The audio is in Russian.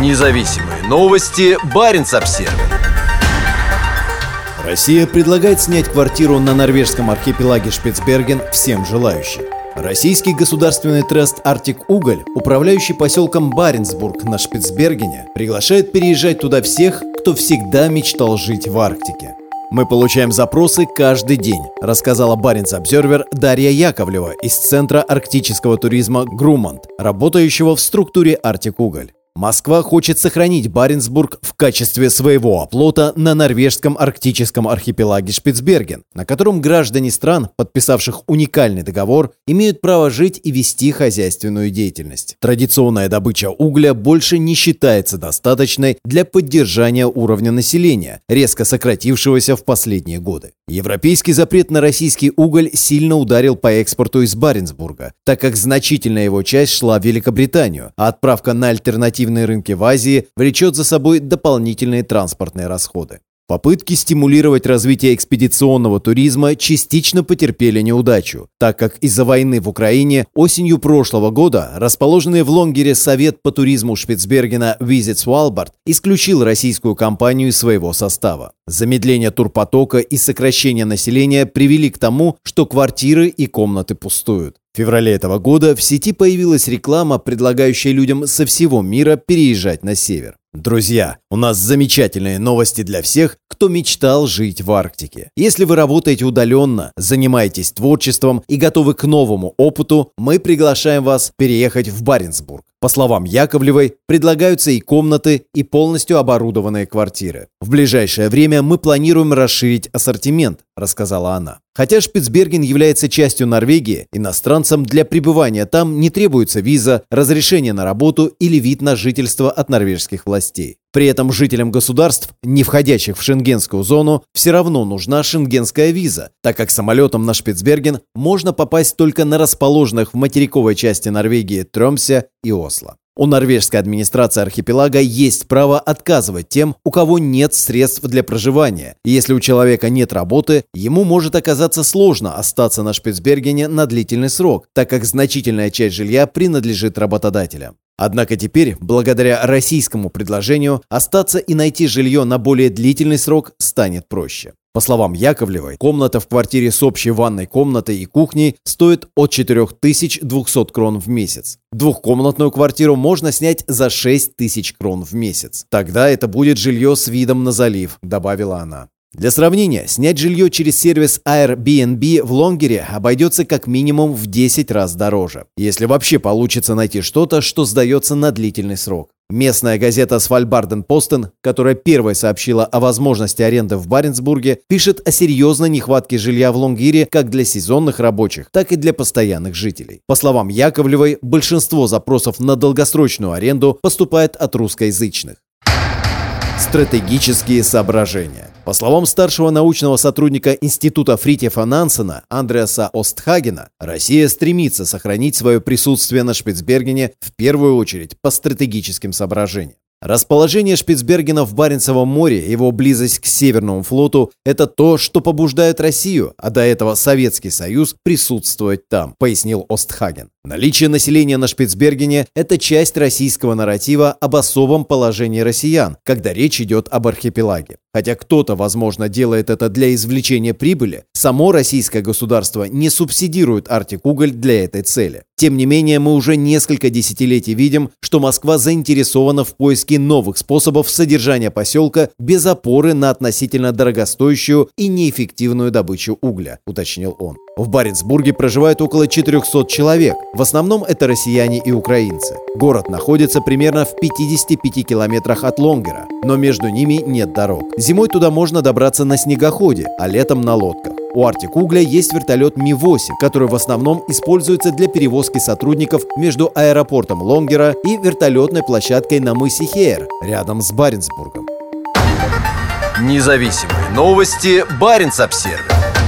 Независимые новости. Барин обсерва Россия предлагает снять квартиру на норвежском архипелаге Шпицберген всем желающим. Российский государственный трест «Арктик Уголь», управляющий поселком Баренцбург на Шпицбергене, приглашает переезжать туда всех, кто всегда мечтал жить в Арктике. Мы получаем запросы каждый день, рассказала Баренц Обзервер Дарья Яковлева из Центра арктического туризма «Грумант», работающего в структуре «Арктик Уголь». Москва хочет сохранить Баренцбург в качестве своего оплота на норвежском арктическом архипелаге Шпицберген, на котором граждане стран, подписавших уникальный договор, имеют право жить и вести хозяйственную деятельность. Традиционная добыча угля больше не считается достаточной для поддержания уровня населения, резко сократившегося в последние годы. Европейский запрет на российский уголь сильно ударил по экспорту из Баренцбурга, так как значительная его часть шла в Великобританию, а отправка на альтернативу альтернативные рынки в Азии влечет за собой дополнительные транспортные расходы. Попытки стимулировать развитие экспедиционного туризма частично потерпели неудачу, так как из-за войны в Украине осенью прошлого года расположенный в Лонгере Совет по туризму Шпицбергена Visit Svalbard исключил российскую компанию из своего состава. Замедление турпотока и сокращение населения привели к тому, что квартиры и комнаты пустуют. В феврале этого года в сети появилась реклама, предлагающая людям со всего мира переезжать на север. Друзья, у нас замечательные новости для всех, кто мечтал жить в Арктике. Если вы работаете удаленно, занимаетесь творчеством и готовы к новому опыту, мы приглашаем вас переехать в Баренцбург. По словам Яковлевой, предлагаются и комнаты, и полностью оборудованные квартиры. В ближайшее время мы планируем расширить ассортимент, рассказала она. Хотя Шпицберген является частью Норвегии, иностранцам для пребывания там не требуется виза, разрешение на работу или вид на жительство от норвежских властей. При этом жителям государств, не входящих в шенгенскую зону, все равно нужна шенгенская виза, так как самолетом на Шпицберген можно попасть только на расположенных в материковой части Норвегии Тромсе и Осло. У норвежской администрации архипелага есть право отказывать тем, у кого нет средств для проживания. если у человека нет работы, ему может оказаться сложно остаться на Шпицбергене на длительный срок, так как значительная часть жилья принадлежит работодателям. Однако теперь, благодаря российскому предложению, остаться и найти жилье на более длительный срок станет проще. По словам Яковлевой, комната в квартире с общей ванной комнатой и кухней стоит от 4200 крон в месяц. Двухкомнатную квартиру можно снять за 6000 крон в месяц. Тогда это будет жилье с видом на залив, добавила она. Для сравнения, снять жилье через сервис Airbnb в Лонгере обойдется как минимум в 10 раз дороже, если вообще получится найти что-то, что сдается на длительный срок. Местная газета Свальбарден Постен, которая первой сообщила о возможности аренды в Баренцбурге, пишет о серьезной нехватке жилья в Лонгире как для сезонных рабочих, так и для постоянных жителей. По словам Яковлевой, большинство запросов на долгосрочную аренду поступает от русскоязычных. Стратегические соображения. По словам старшего научного сотрудника Института Фритьефа Нансена Андреаса Остхагена, Россия стремится сохранить свое присутствие на Шпицбергене в первую очередь по стратегическим соображениям. Расположение Шпицбергена в Баренцевом море, его близость к Северному флоту – это то, что побуждает Россию, а до этого Советский Союз, присутствовать там, пояснил Остхаген. Наличие населения на Шпицбергене – это часть российского нарратива об особом положении россиян, когда речь идет об архипелаге. Хотя кто-то, возможно, делает это для извлечения прибыли, само российское государство не субсидирует Арктик-Уголь для этой цели. Тем не менее, мы уже несколько десятилетий видим, что Москва заинтересована в поиске новых способов содержания поселка без опоры на относительно дорогостоящую и неэффективную добычу угля, уточнил он. В Баренцбурге проживает около 400 человек. В основном это россияне и украинцы. Город находится примерно в 55 километрах от Лонгера, но между ними нет дорог. Зимой туда можно добраться на снегоходе, а летом на лодках. У Артик Угля есть вертолет Ми-8, который в основном используется для перевозки сотрудников между аэропортом Лонгера и вертолетной площадкой на мысе Хейер, рядом с Баренцбургом. Независимые новости. Баренц-Обсервис